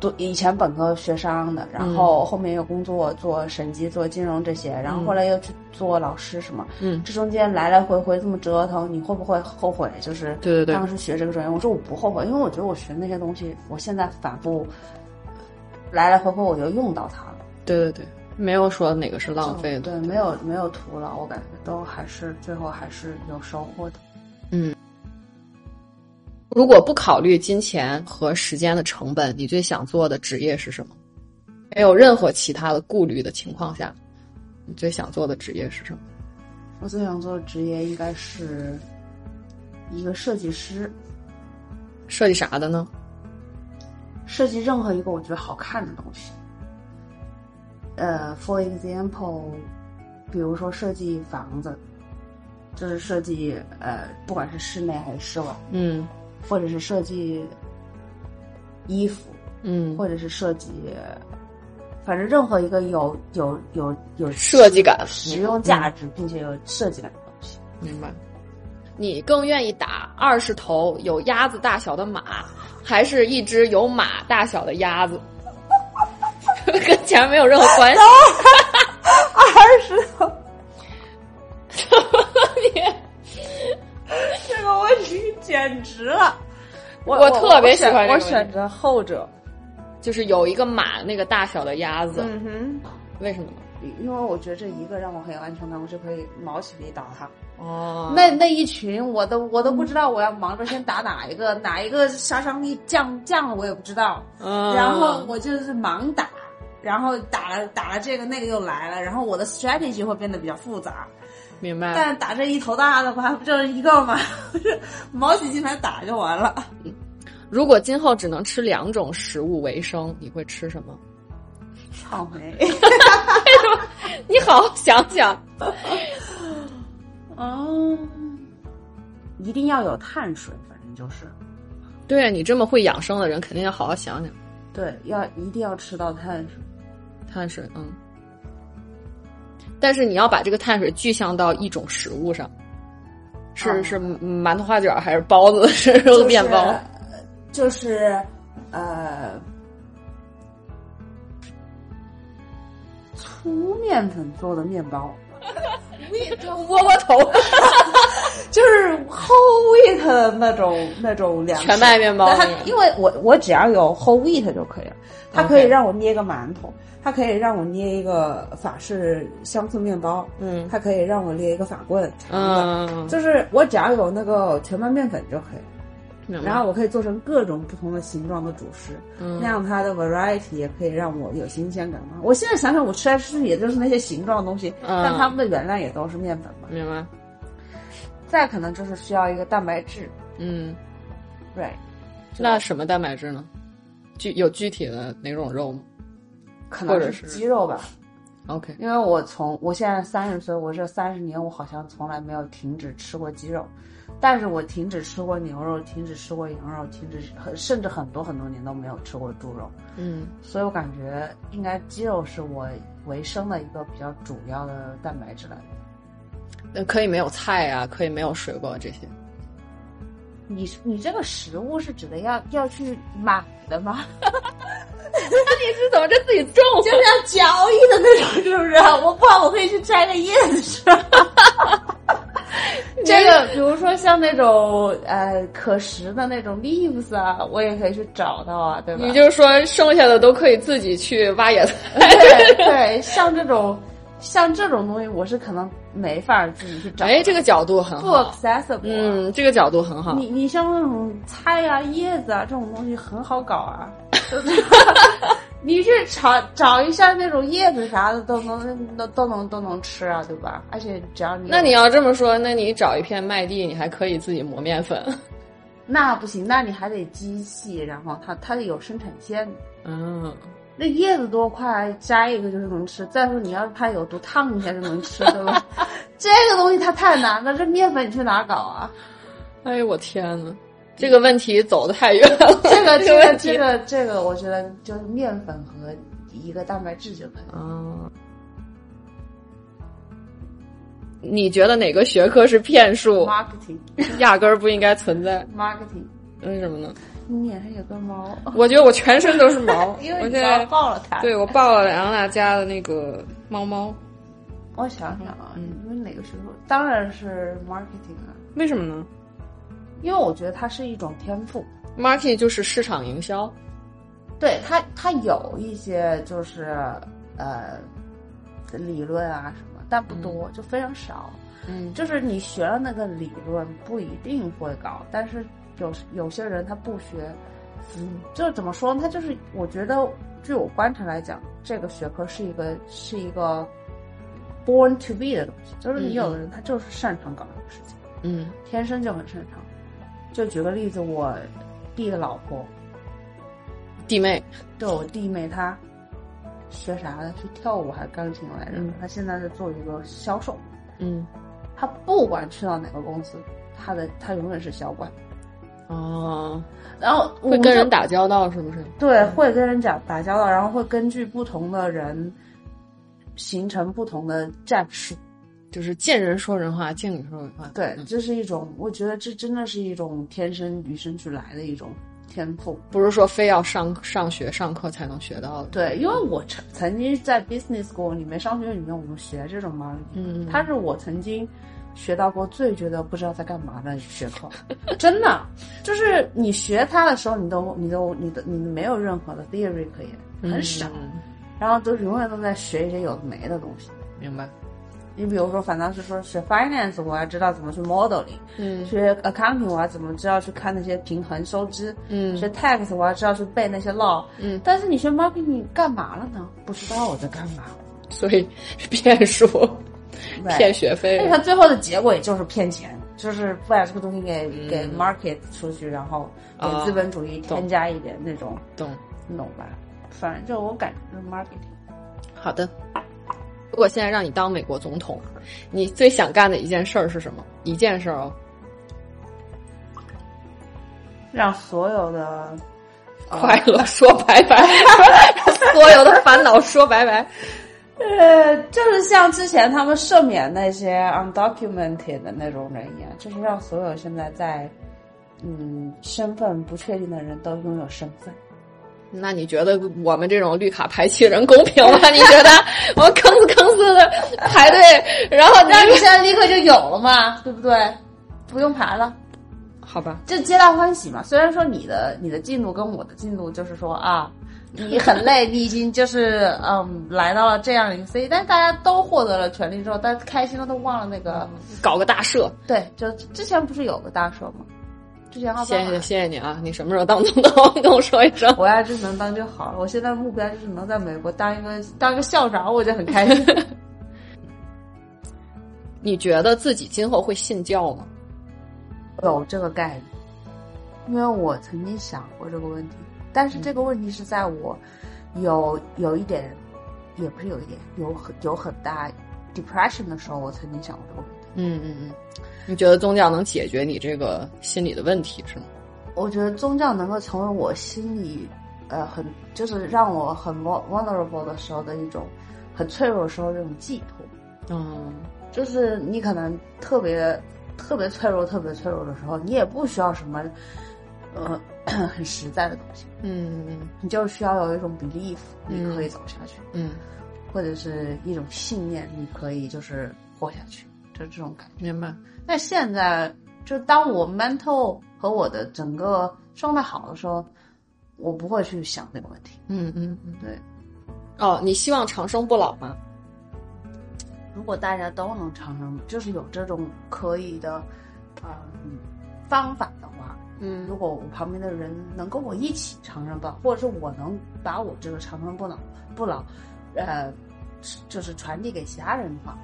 读以前本科学商的，然后后面又工作做审计、做金融这些，然后后来又去做老师什么，嗯，这中间来来回回这么折腾，你会不会后悔？就是对对对，当时学这个专业，我说我不后悔，因为我觉得我学那些东西，我现在反复来来回回我就用到它了。对对对。没有说哪个是浪费的，对，没有没有徒劳，我感觉都还是最后还是有收获的。嗯，如果不考虑金钱和时间的成本，你最想做的职业是什么？没有任何其他的顾虑的情况下，你最想做的职业是什么？我最想做的职业应该是一个设计师。设计啥的呢？设计任何一个我觉得好看的东西。呃，for example，比如说设计房子，就是设计呃，不管是室内还是室外，嗯，或者是设计衣服，嗯，或者是设计，反正任何一个有有有有设计感、实用价值并且有设计感的东西。明白。你更愿意打二十头有鸭子大小的马，还是一只有马大小的鸭子？跟钱没有任何关系。二十头，你这个问题简直了！我我特别喜欢这个我选择后者。就是有一个马那个大小的鸭子，嗯哼为什么呢？因为我觉得这一个让我很有安全感，我就可以毛起力打它。哦，那那一群我都我都不知道我要忙着先打哪一个，哪一个杀伤力降降了我也不知道。嗯然后我就是盲打，然后打了打了这个那个又来了，然后我的 strategy 会变得比较复杂。明白。但打这一头大的话，不就是一个吗？毛起劲来打就完了。如果今后只能吃两种食物为生，你会吃什么？草莓。你好好想想。哦，一定要有碳水，反正就是对啊，你这么会养生的人，肯定要好好想想对，要一定要吃到碳水。碳水。嗯，但是你要把这个碳水具象到一种食物上，是、哦是馒头花卷还是包子，是就是面包？就是呃，粗面粉做的面包，窝窝头，就是 whole wheat 的那种那种粮食。全麦面包它因为我我只要有 whole wheat 就可以了，它可以让我捏个馒头，它可以让我捏一个法式香醋面包，嗯。它可以让我捏一个法棍，嗯，就是我只要有那个全麦面粉就可以。然后我可以做成各种不同的形状的主食，嗯。那样它的 variety 也可以让我有新鲜感嘛。我现在想想，我吃来吃去也就是那些形状的东西，嗯。但它们的原料也都是面粉嘛。明白。再可能就是需要一个蛋白质嗯，，right？那什么蛋白质呢？具有具体的哪种肉吗可能是是鸡肉吧，？OK，因为我从我现在三十岁，我这三十年我好像从来没有停止吃过鸡肉，但是我停止吃过牛肉，停止吃过羊肉，停止很甚至很多很多年都没有吃过猪肉。嗯所以我感觉应该鸡肉是我维生的一个比较主要的蛋白质来源。那可以没有菜啊，可以没有水果这些。你你这个食物是指的要要去买的吗？那你是怎么着自己种？就是要交易的那种，是不是？我不好，我可以去摘个叶子吃。这个，比如说像那种呃可食的那种 leaves 啊，我也可以去找到啊，对吧？你就是说剩下的都可以自己去挖野菜？对对，像这种像这种东西，我是可能没法自己去找的。哎，这个角度很不好。accessible 啊。嗯，这个角度很好。你你像那种菜啊、叶子啊这种东西很好搞啊，你去找找一下那种叶子啥的都能都都能都能吃啊，对吧？而且只要你那你要这么说，那你找一片麦地，你还可以自己磨面粉。那不行，那你还得机器，然后它它得有生产线。嗯，那叶子多快，摘一个就是能吃。再说你要是怕有毒，烫一下就能吃，对吧？这个东西它太难了，这面粉你去哪儿搞啊？哎呦我天呐，这个问题走的太远了。这个这这个这个这个，我觉得就是面粉和一个蛋白质就可以你觉得哪个学科是骗术？marketing 压根儿不应该存在？marketing，为什么呢？你脸上有个毛，我觉得我全身都是毛，因为你我现在抱了它。对我抱了莱昂娜家的那个猫猫，我想想啊，嗯因为哪个时候？当然是 marketing 啊，为什么呢因为我觉得它是一种天赋。marketing 就是市场营销，对它，它有一些就是呃理论啊什么，但不多，就非常少。嗯就是你学了那个理论不一定会搞，但是有有些人他不学，嗯，就是怎么说呢？他就是我觉得，据我观察来讲，这个学科是一个是一个 born to be 的东西，就是你有的人他就是擅长搞这个事情，嗯天生就很擅长。就举个例子，我弟的老婆，弟妹，对我弟妹她学啥的？是跳舞还是钢琴来着？嗯她现在在做一个销售。嗯她不管去到哪个公司，他的他永远是小管。哦，然后会跟人打交道是不是？对，会跟人讲打交道，然后会根据不同的人形成不同的战术。就是见人说人话，见鬼说鬼话。对，这是一种，我觉得这真的是一种天生与生俱来的一种天赋。不是说非要上上学上课才能学到的。对，因为我曾曾经在 business school 里面商学院里面，我们学这种 marketing，嗯，它是我曾经学到过最觉得不知道在干嘛的学科，真的，就是你学它的时候，你都你都你的你没有任何的 theory 可言，很少，嗯然后都永远都在学一些有的没的东西。明白。你比如说，反倒是说学 finance，我要知道怎么去 modeling；嗯学 accounting，我要怎么知道去看那些平衡收支；嗯学 tax，我要知道去背那些 law。嗯，但是你学 marketing 你干嘛了呢？不知道我在干嘛。所以骗术、对骗学费所以，它最后的结果也就是骗钱，就是把这个东西给、嗯给 market 出去，然后给啊资本主义添加一点那种，懂。你懂吧？反正就我感觉就是 marketing。好的。如果现在让你当美国总统，你最想干的一件事儿是什么？一件事儿哦，让所有的快乐说拜拜，所有的烦恼说拜拜。呃，就是像之前他们赦免那些 undocumented 的那种人一样，就是让所有现在在嗯身份不确定的人都拥有身份。那你觉得我们这种绿卡排期人公平吗？你觉得我们吭哧吭哧的排队，然后那你现在立刻就有了嘛，对不对？不用排了。好吧？就皆大欢喜嘛。虽然说你的你的进度跟我的进度就是说啊，你很累，你已经就是嗯来到了这样一个 C，但是大家都获得了权利之后，大家开心了都忘了那个、搞个大赦，对，就之前不是有个大赦吗？之前奥巴马谢谢谢谢你啊！你什么时候当总统？跟我说一声。我要是能当就好了。我现在目标就是能在美国当一个当一个校长，我就很开心。你觉得自己今后会信教吗？有这个概念，因为我曾经想过这个问题，但是这个问题是在我有有一点，也不是有一点，有很有很大 depression 的时候，我曾经想过这个问题。嗯嗯嗯。你觉得宗教能解决你这个心理的问题是吗？我觉得宗教能够成为我心里呃很就是让我很 vulnerable 的时候的一种很脆弱的时候这种寄托。嗯就是你可能特别特别脆弱、特别脆弱的时候，你也不需要什么呃很实在的东西，嗯你就需要有一种 belief，嗯你可以走下去，嗯，或者是一种信念，你可以就是活下去，就这种感觉。明白。那现在，就当我 mental 和我的整个状态好的时候，我不会去想这个问题。嗯嗯嗯。对，哦，你希望长生不老吗？如果大家都能长生，就是有这种可以的，嗯、方法嗯如果我旁边的人能跟我一起长生不老，或者是我能把我这个长生不老不老，呃，就是传递给其他人的话，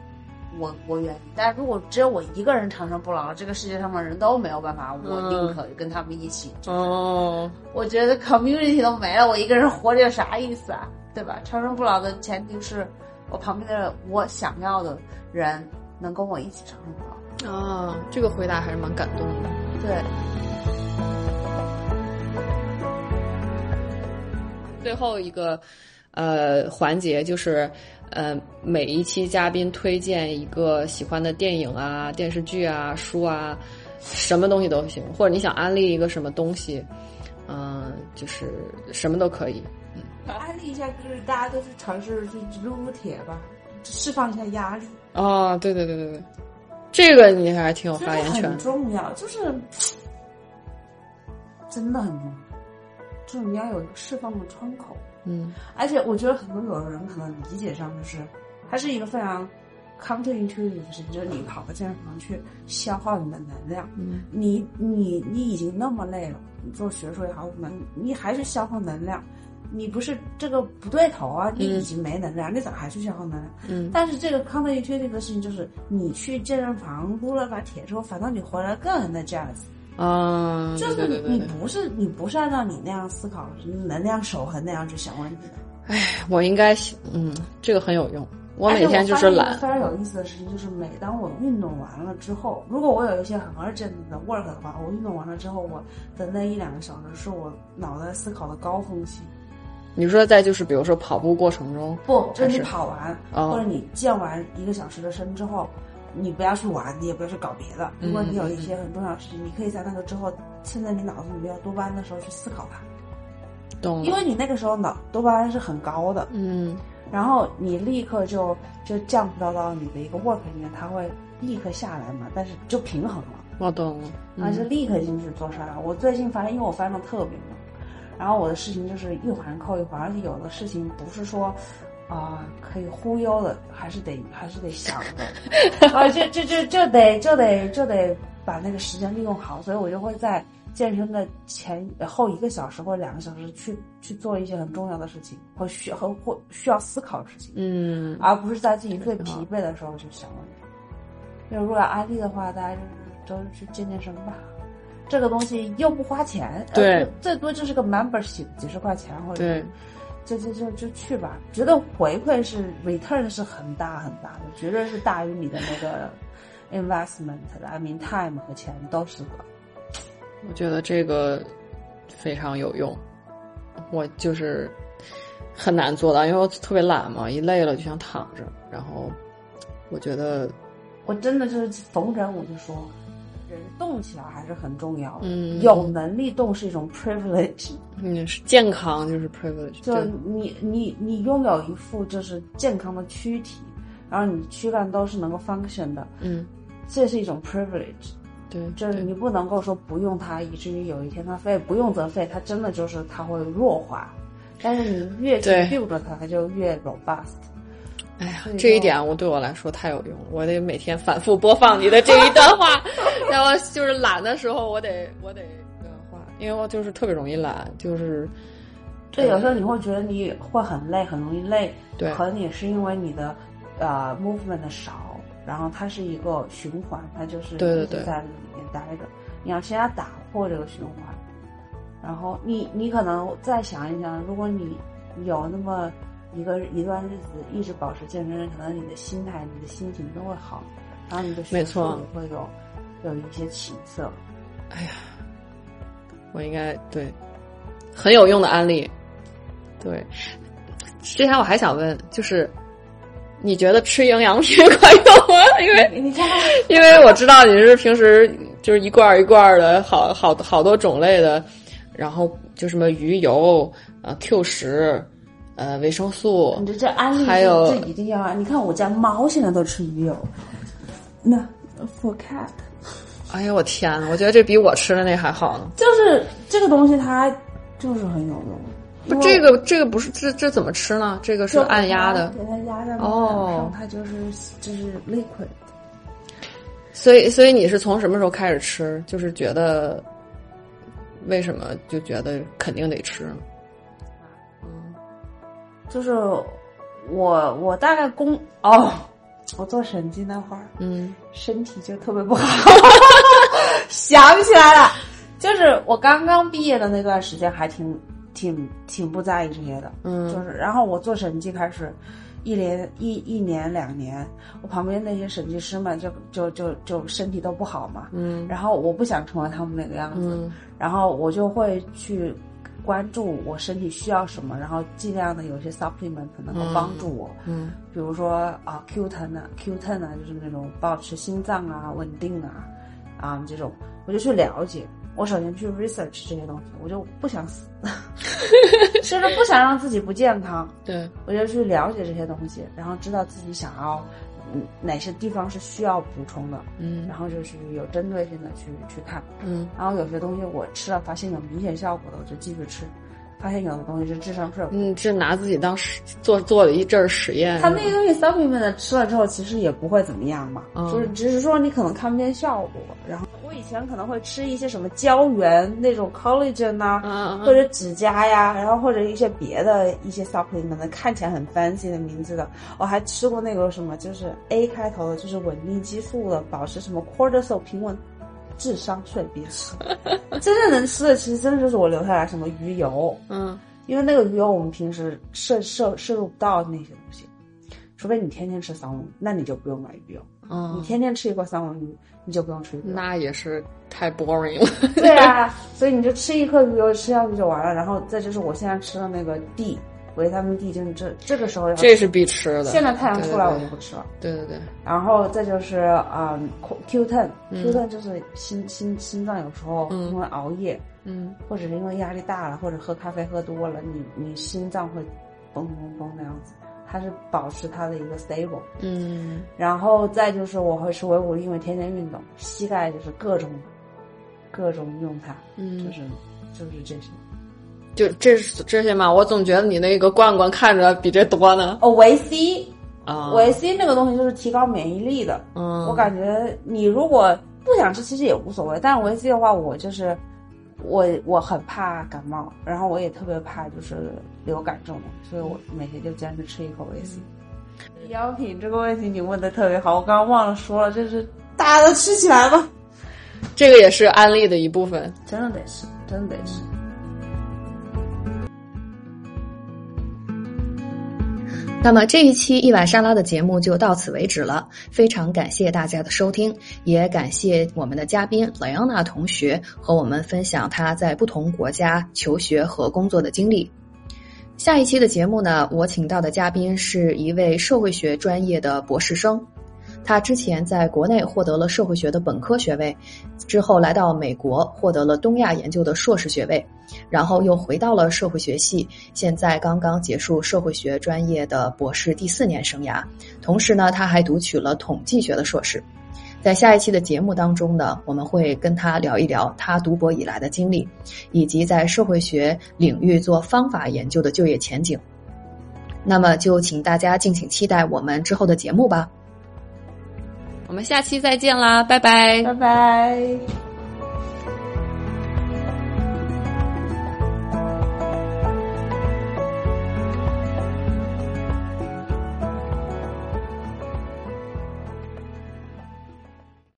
我我愿意。但如果只有我一个人长生不老，这个世界上的人都没有办法，我宁可跟他们一起。哦，我觉得 community 都没了，我一个人活着有啥意思啊？对吧？长生不老的前提是我旁边的我想要的人能跟我一起长生不老。啊，这个回答还是蛮感动的。对，最后一个呃环节就是呃每一期嘉宾推荐一个喜欢的电影啊、电视剧啊、书啊，什么东西都行，或者你想安利一个什么东西，嗯、就是什么都可以。嗯安利一下，就是大家都是尝试去撸撸铁吧，释放一下压力，哦，对对对对对，这个你还挺有发言权很。重要，就是真的很重要，就是你要有一个释放的窗口。嗯。而且我觉得很多有的人可能理解上就是，它是一个非常 counterintuitive 的事情，就是你跑到健身房去消耗你的能量，嗯。你你你已经那么累了，你做学术也好，什么，你还是消耗能量，你不是这个不对头啊，你已经没能量，你咋还去消耗能量？嗯。但是这个 counterintuitive 的事情就是，你去健身房撸了把铁之后，反倒你回来更 energize，啊，就是对对对对，你不是你不是按照你那样思考，你能量守恒那样去想问题的。我应该嗯，这个很有用。我每天就是懒非常有意思的事情，就是每当我运动完了之后，如果我有一些很 urgent 的 work 的话，我运动完了之后，我的那一两个小时是我脑袋思考的高峰期。你说在就是比如说跑步过程中，不，就是你跑完，哦或者你健完一个小时的身之后，你不要去玩，你也不要去搞别的。如果你有一些很重要的事情，你可以在那个之后，趁着你脑子里面有多巴胺的时候去思考它，懂，因为你那个时候脑多巴胺是很高的，嗯然后你立刻就就降到到你的一个 work 里面，它会立刻下来嘛，但是就平衡了。我懂了，而是立刻进去做事儿了。我最近发现，因为我发现特别忙，然后我的事情就是一环扣一环，而且有的事情不是说啊、可以忽悠的，还是得还是得想的，啊，这这这这得这得这得把那个时间利用好，所以我就会在健身的前后一个小时或者两个小时去去做一些很重要的事情，或需和或需要思考的事情。嗯而不是在自己最疲惫的时候去想问题。就如果要安利的话，大家就是都去健健身吧。这个东西又不花钱，对呃最多就是个 membership 几十块钱或者对是，就就就就去吧。觉得回馈是 return 是很大很大的，绝对是大于你的那个 investment 的，I mean time 和钱都是的。我觉得这个非常有用，我就是很难做到，因为我特别懒嘛，一累了就想躺着，然后我觉得我真的就是逢人我就说，人动起来还是很重要的。嗯有能力动是一种 privilege。嗯是健康就是 privilege，就对你你你拥有一副就是健康的躯体，然后你躯干都是能够 function 的，嗯这是一种 privilege。对，就是你不能够说不用它，以至于有一天它废，不用则废，它真的就是它会弱化。但是你越去对 build 着它，它就越 robust。哎呀，这一点我对我来说太有用了，我得每天反复播放你的这一段话，然后就是懒的时候，我得我得因为我就是特别容易懒，就是对，有时候你会觉得你会很累，很容易累，对可能也是因为你的呃 movement 的少，然后它是一个循环，它就是对对对在里面待着。你要先要打破这个循环，然后你你可能再想一想，如果你有那么一个一段日子一直保持健身，可能你的心态、你的心情都会好，然后你的学术没错也会有有一些起色。哎呀，我应该对很有用的案例。对，之前我还想问，就是你觉得吃营养品管用吗？因为因为我知道你是平时就是一罐儿一罐儿的，好好好多种类的，然后就什么鱼油、啊 Q 十、呃维生素你，这这安利还有这一定要啊！你看我家猫现在都吃鱼油，那 for cat 哎呀我天呐，我觉得这比我吃的那还好呢。就是这个东西它就是很有用。不，这个这个不是这这怎么吃呢？这个是按压的，给它压在哦，它就是就是 liquid。所以所以你是从什么时候开始吃？就是觉得为什么就觉得肯定得吃呢？就是我我大概工哦，我做审计那会儿，嗯。身体就特别不好，想起来了，就是我刚刚毕业的那段时间，还挺挺挺不在意这些的，嗯。就是然后我做审计开始。一连一一年两年，我旁边那些审计师们就就就就身体都不好嘛，嗯。然后我不想成为他们那个样子，嗯。然后我就会去关注我身体需要什么，然后尽量的有一些 supplement 能够帮助我，嗯比如说啊 Q 1啊 Q 1啊，就是那种保持心脏啊稳定啊啊这种，我就去了解。我首先去 research 这些东西，我就不想死，就是不想让自己不健康，对，我就去了解这些东西，然后知道自己想要嗯哪些地方是需要补充的，嗯。然后就是有针对性的去去看。嗯。然后有些东西我吃了发现有明显效果的，我就继续吃；发现有的东西是智商税。嗯，这拿自己当实做做了一阵儿实验。它那个东西 supplement 吃了之后，其实也不会怎么样嘛，嗯就是只是说你可能看不见效果。然后我以前可能会吃一些什么胶原那种 collagen 呐、嗯或者指甲呀，然后或者一些别的一些 supplement 看起来很 fancy 的名字的，我还吃过那个什么，就是 A 开头的，就是稳定激素的，保持什么 cortisol 平稳。智商税别吃，真正能吃的其实真的就是我留下来什么鱼油，嗯因为那个鱼油我们平时摄摄摄入不到那些东西，除非你天天吃三文鱼，那你就不用买鱼油。嗯你嗯，天天吃一块三文鱼，你就不用吃鱼油。那也是太 boring 了。对啊，所以你就吃一颗鱼油吃下去就完了。然后再就是我现在吃的那个 D 维他命 D 就是这这个时候要这是必吃的。现在太阳出来我就不吃了。对对对，然后再就是嗯 Q ten 就是心心心脏有时候嗯因为熬夜，嗯或者是因为压力大了，或者喝咖啡喝多了，你你心脏会嘣嘣嘣那样子，它是保持它的一个 stable。嗯然后再就是我会吃维骨力，因为天天运动，膝盖就是各种各种用它，嗯就嗯，是就是这些。就这是这些嘛？我总觉得你那个罐罐看着比这多呢。哦，维 C，啊，维 C 那个东西就是提高免疫力的。嗯，我感觉你如果不想吃，其实也无所谓。但是维 C 的话，我就是我我很怕感冒，然后我也特别怕就是流感这种，所以我每天就坚持吃一口维 C。药品这个问题你问的特别好，我刚刚忘了说了，就是大家都吃起来吧，这个也是安利的一部分。真的得吃，真的得吃。那么这一期一碗沙拉的节目就到此为止了，非常感谢大家的收听，也感谢我们的嘉宾莱昂纳同学和我们分享他在不同国家求学和工作的经历。下一期的节目呢，我请到的嘉宾是一位社会学专业的博士生，他之前在国内获得了社会学的本科学位，之后来到美国获得了东亚研究的硕士学位，然后又回到了社会学系，现在刚刚结束社会学专业的博士第四年生涯。同时呢，他还读取了统计学的硕士。在下一期的节目当中呢，我们会跟他聊一聊他读博以来的经历，以及在社会学领域做方法研究的就业前景。那么就请大家敬请期待我们之后的节目吧。我们下期再见啦，拜拜拜拜。